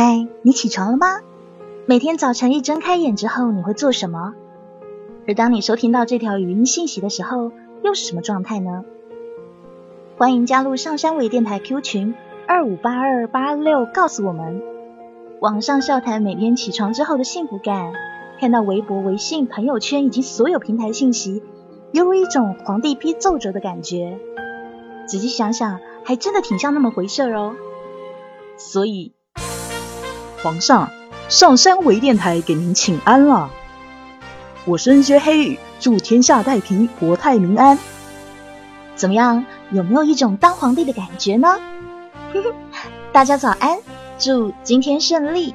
嗨，你起床了吗？每天早晨一睁开眼之后，你会做什么？而当你收听到这条语音信息的时候，又是什么状态呢？欢迎加入上山微电台 Q 群二五八二八六，告诉我们网上笑谈每天起床之后的幸福感。看到微博、微信、朋友圈以及所有平台信息，犹如一种皇帝批奏折的感觉。仔细想想，还真的挺像那么回事哦。所以，皇上，上山围电台给您请安了。我身薛黑羽，祝天下太平，国泰民安。怎么样？有没有一种当皇帝的感觉呢？大家早安，祝今天顺利。